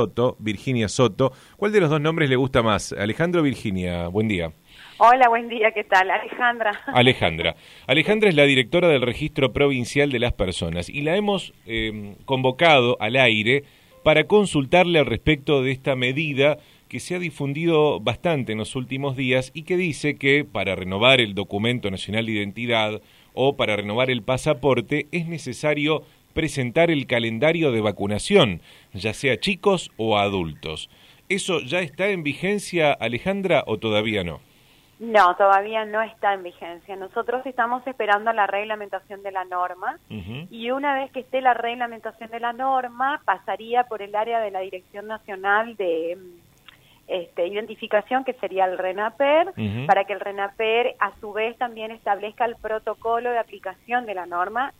Soto, Virginia Soto. ¿Cuál de los dos nombres le gusta más? Alejandro o Virginia, buen día. Hola, buen día, ¿qué tal? Alejandra. Alejandra. Alejandra es la directora del Registro Provincial de las Personas y la hemos eh, convocado al aire para consultarle al respecto de esta medida que se ha difundido bastante en los últimos días y que dice que para renovar el documento nacional de identidad o para renovar el pasaporte es necesario presentar el calendario de vacunación, ya sea chicos o adultos. ¿Eso ya está en vigencia, Alejandra, o todavía no? No, todavía no está en vigencia. Nosotros estamos esperando la reglamentación de la norma y una vez que esté la reglamentación de la norma pasaría por el área de la Dirección Nacional de este, identificación, que sería el RENAPER, para que el RENAPER a su vez también establezca el protocolo de aplicación de la norma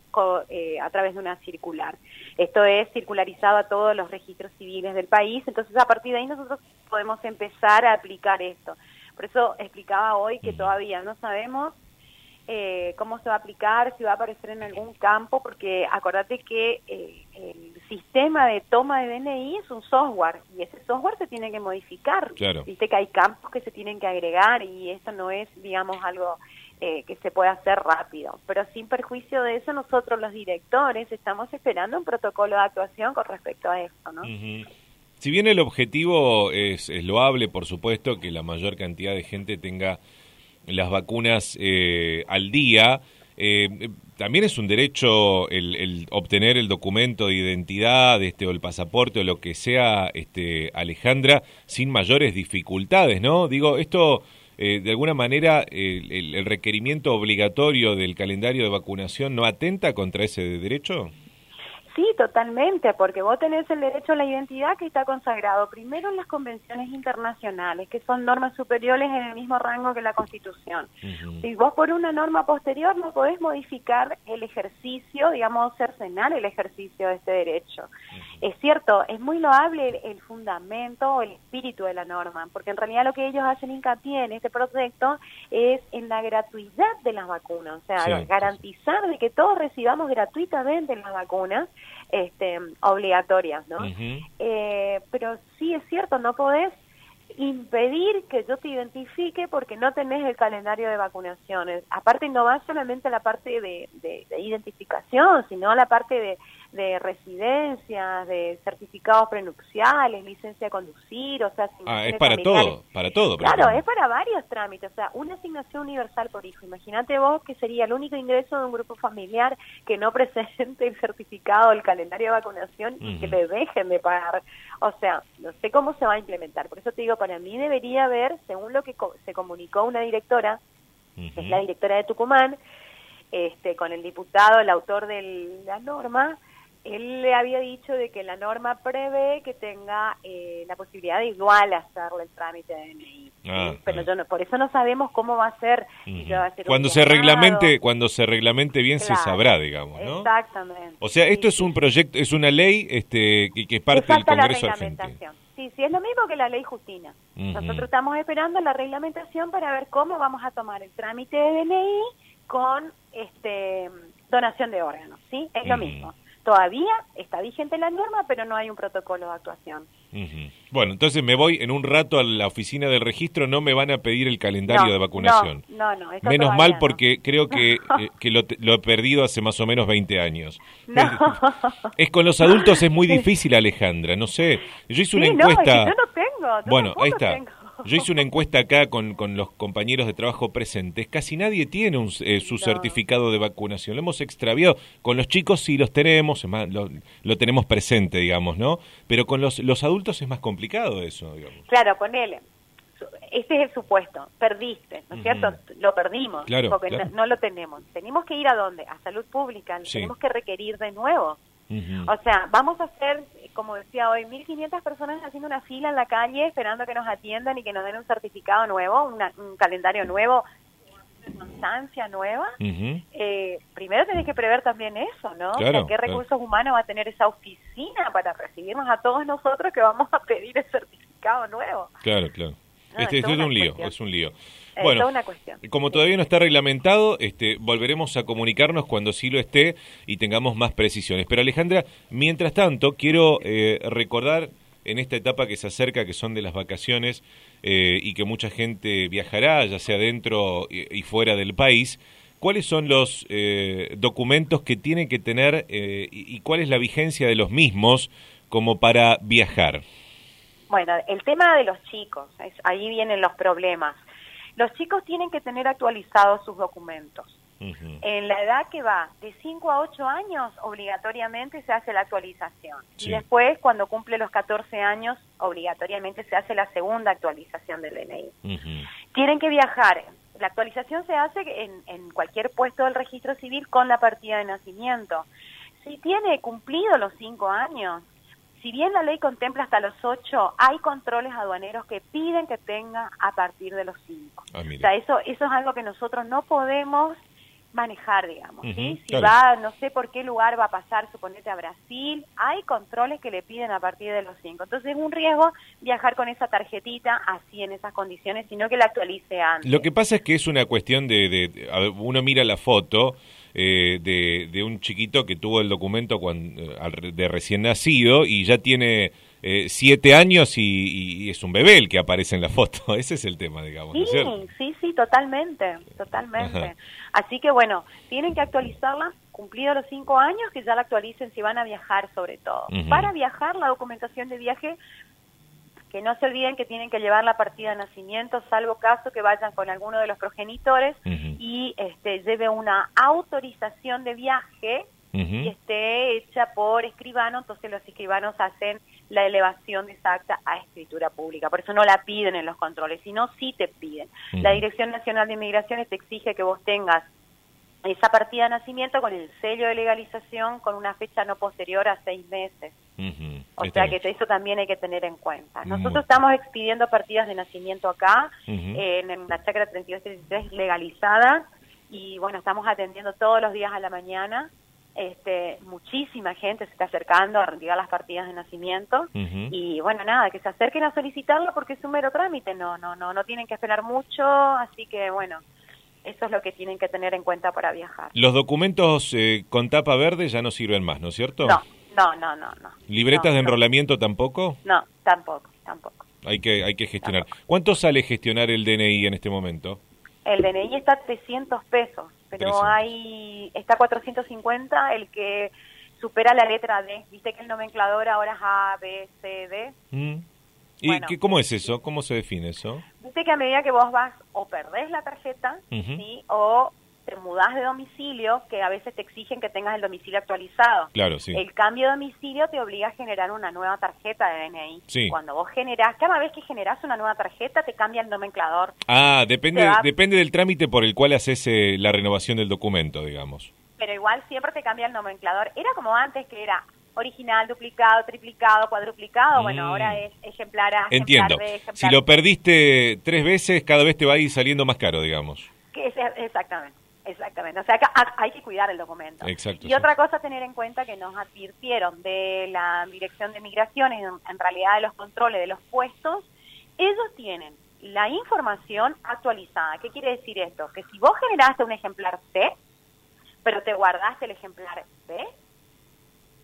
eh, a través de una circular. Esto es circularizado a todos los registros civiles del país, entonces a partir de ahí nosotros podemos empezar a aplicar esto. Por eso explicaba hoy que todavía no sabemos eh, cómo se va a aplicar, si va a aparecer en algún campo, porque acordate que eh, el sistema de toma de DNI es un software y ese software se tiene que modificar. Claro. Viste que hay campos que se tienen que agregar y esto no es, digamos, algo eh, que se puede hacer rápido. Pero sin perjuicio de eso, nosotros los directores estamos esperando un protocolo de actuación con respecto a esto, ¿no? Si bien el objetivo es, es loable, por supuesto, que la mayor cantidad de gente tenga las vacunas eh, al día. Eh, también es un derecho el, obtener el documento de identidad este, o el pasaporte o lo que sea, este, Alejandra, sin mayores dificultades, ¿no? Digo, esto, eh, de alguna manera, el, el requerimiento obligatorio del calendario de vacunación no atenta contra ese derecho. Sí, totalmente, porque vos tenés el derecho a la identidad que está consagrado primero en las convenciones internacionales, que son normas superiores en el mismo rango que la Constitución. Y vos por una norma posterior no podés modificar el ejercicio, digamos, cercenar el ejercicio de este derecho. Es cierto, es muy loable el, fundamento o el espíritu de la norma, porque en realidad lo que ellos hacen hincapié en este proyecto es en la gratuidad de las vacunas, o sea, garantizar de que todos recibamos gratuitamente las vacunas este, obligatorias, ¿no? eh, pero sí es cierto, no podés impedir que yo te identifique porque no tenés el calendario de vacunaciones. Aparte no va solamente la parte de, de, identificación, sino la parte de, de residencias, de certificados prenupciales, licencia de conducir, o sea... Ah, es para todo, para todo. Claro, es para varios trámites, o sea, una asignación universal por hijo. Imagínate vos que sería el único ingreso de un grupo familiar que no presente el certificado, el calendario de vacunación y que le dejen de pagar. O sea, no sé cómo se va a implementar. Por eso te digo, para mí debería haber, según lo que se comunicó una directora, que es la directora de Tucumán, este, con el diputado, el autor de la norma, él le había dicho de que la norma prevé que tenga eh, la posibilidad de igual hacerle el trámite de DNI. Ah, Pero yo no, por eso no sabemos cómo va a ser. cuando se reglamente, cuando se reglamente bien se sabrá, digamos, ¿no? Exactamente. O sea, esto es un proyecto, es una ley, este, que, es parte del Congreso argentino. Sí, sí, es lo mismo que la ley Justina. Nosotros estamos esperando la reglamentación para ver cómo vamos a tomar el trámite de DNI con este donación de órganos, ¿sí? Es lo mismo. Todavía está vigente la norma, pero no hay un protocolo de actuación. Bueno, entonces me voy en un rato a la oficina del registro, no me van a pedir el calendario de vacunación. No, no, no Menos mal porque creo que, eh, que lo, he perdido hace más o menos 20 años. Es con los adultos es muy difícil, Alejandra, no sé. Yo hice una encuesta. yo no tengo. bueno, ahí está. Yo hice una encuesta acá con, con los compañeros de trabajo presentes. Casi nadie tiene un, eh, su certificado de vacunación. Lo hemos extraviado. Con los chicos sí los tenemos, lo, lo, tenemos presente, digamos, ¿no? Pero con los, los adultos es más complicado eso, digamos. Claro, con él. Este es el supuesto. Perdiste, ¿no es cierto? Lo perdimos porque No, lo tenemos. Tenemos que ir a dónde? A salud pública. Tenemos que requerir de nuevo. O sea, vamos a hacer como decía hoy, 1.500 personas haciendo una fila en la calle esperando que nos atiendan y que nos den un certificado nuevo, un calendario nuevo, una constancia nueva. eh, primero tenés que prever también eso, ¿no? ¿Qué recursos humanos va a tener esa oficina para recibirnos a todos nosotros que vamos a pedir el certificado nuevo? Claro, claro. Este, es un lío, es un lío. Bueno, como todavía no está reglamentado, este, volveremos a comunicarnos cuando sí lo esté y tengamos más precisiones. Pero Alejandra, mientras tanto, quiero eh, recordar en esta etapa que se acerca, que son de las vacaciones eh, y que mucha gente viajará, ya sea dentro y, fuera del país. ¿Cuáles son los eh, documentos que tiene que tener eh, y, cuál es la vigencia de los mismos como para viajar? Bueno, el tema de los chicos, ahí vienen los problemas. Los chicos tienen que tener actualizados sus documentos. En la edad que va de 5 a 8 años, obligatoriamente se hace la actualización. Y después, cuando cumple los 14 años, obligatoriamente se hace la segunda actualización del DNI. Tienen que viajar. La actualización se hace en, en cualquier puesto del registro civil con la partida de nacimiento. Si tiene cumplido los 5 años, si bien la ley contempla hasta los 8, hay controles aduaneros que piden que tenga a partir de los 5. Ah, o sea, eso, eso es algo que nosotros no podemos manejar, digamos. Si va, no sé por qué lugar va a pasar, suponete a Brasil, hay controles que le piden a partir de los 5. Entonces es un riesgo viajar con esa tarjetita así en esas condiciones, sino que la actualice antes. Lo que pasa es que es una cuestión de, de uno mira la foto eh, de, un chiquito que tuvo el documento cuando, eh, de recién nacido y ya tiene eh, siete años y, es un bebé el que aparece en la foto. Ese es el tema, digamos. Sí, sí, sí, totalmente, totalmente. Así que bueno, tienen que actualizarla cumplido los cinco años, que ya la actualicen si van a viajar sobre todo. Para viajar, la documentación de viaje que no se olviden que tienen que llevar la partida de nacimiento, salvo caso que vayan con alguno de los progenitores y este, lleve una autorización de viaje y esté hecha por escribano, entonces los escribanos hacen la elevación de esa acta a escritura pública. Por eso no la piden en los controles, sino sí te piden. La Dirección Nacional de Inmigraciones te exige que vos tengas esa partida de nacimiento con el sello de legalización con una fecha no posterior a seis meses. O sea que eso también hay que tener en cuenta. Nosotros estamos expidiendo partidas de nacimiento acá, en la chacra 3233 legalizada, y bueno, estamos atendiendo todos los días a la mañana. Este, muchísima gente se está acercando a retirar las partidas de nacimiento y bueno nada que se acerquen a solicitarlo porque es un mero trámite no no no no tienen que esperar mucho así que bueno eso es lo que tienen que tener en cuenta para viajar. Los documentos eh, con tapa verde ya no sirven más, ¿no es cierto? No, no, no, no. no. ¿Libretas de enrolamiento tampoco? No, tampoco, tampoco. Hay que, hay que gestionar. ¿Cuánto sale gestionar el DNI en este momento? El DNI está a 300 pesos, pero hay está 450 el que supera la letra D. Viste que el nomenclador ahora es A, B, C, D. Mm. ¿Y qué, cómo es eso? ¿Cómo se define eso? Dice que a medida que vos vas o perdés la tarjeta, ¿sí? O te mudás de domicilio, que a veces te exigen que tengas el domicilio actualizado. Claro, sí. El cambio de domicilio te obliga a generar una nueva tarjeta de DNI. Sí. Cuando vos generás, cada vez que generás una nueva tarjeta, te cambia el nomenclador. Ah, depende, depende del trámite por el cual haces eh, la renovación del documento, digamos. Pero igual siempre te cambia el nomenclador. Era como antes, que era original, duplicado, triplicado, cuadruplicado, bueno, ahora mm. es ejemplar a Ejemplar Entiendo. si lo perdiste tres veces, cada vez te va a ir saliendo más caro, digamos. Que exactamente. Exactamente, o sea, que hay que cuidar el documento. Exacto, y otra cosa a tener en cuenta que nos advirtieron de la Dirección de Migraciones, en realidad de los controles de los puestos, ellos tienen la información actualizada. ¿Qué quiere decir esto? Que si vos generaste un ejemplar C, pero te guardaste el ejemplar B,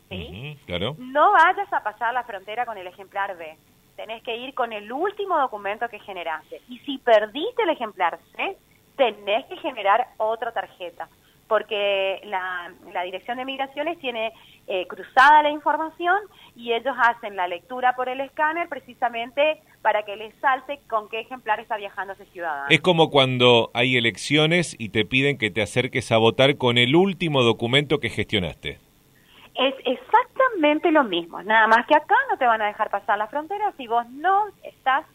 ¿sí? claro. No vayas a pasar la frontera con el ejemplar B. Tenés que ir con el último documento que generaste. Y si perdiste el ejemplar C, tenés que generar otra tarjeta. Porque la, Dirección de Migraciones tiene eh, cruzada la información y ellos hacen la lectura por el escáner precisamente para que les salte con qué ejemplar está viajando ese ciudadano. Es como cuando hay elecciones y te piden que te acerques a votar con el último documento que gestionaste. Es exactamente lo mismo, nada más que acá no te van a dejar pasar la frontera si vos no estás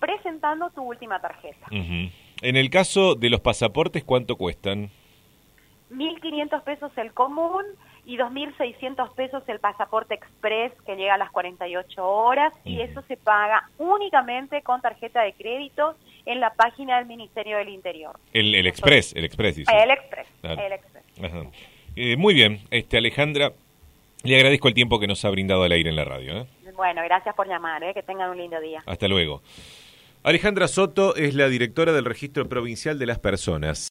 presentando tu última tarjeta. En el caso de los pasaportes, ¿cuánto cuestan? 1.500 pesos el común y 2.600 pesos el pasaporte express que llega a las 48 horas y eso se paga únicamente con tarjeta de crédito en la página del Ministerio del Interior. El, el express, el express dice. El express, el express. Eh, muy bien, este Alejandra, le agradezco el tiempo que nos ha brindado al aire en la radio. ¿eh? Bueno, gracias por llamar, ¿eh? que tengan un lindo día. Hasta luego. Alejandra Soto es la directora del Registro Provincial de las Personas.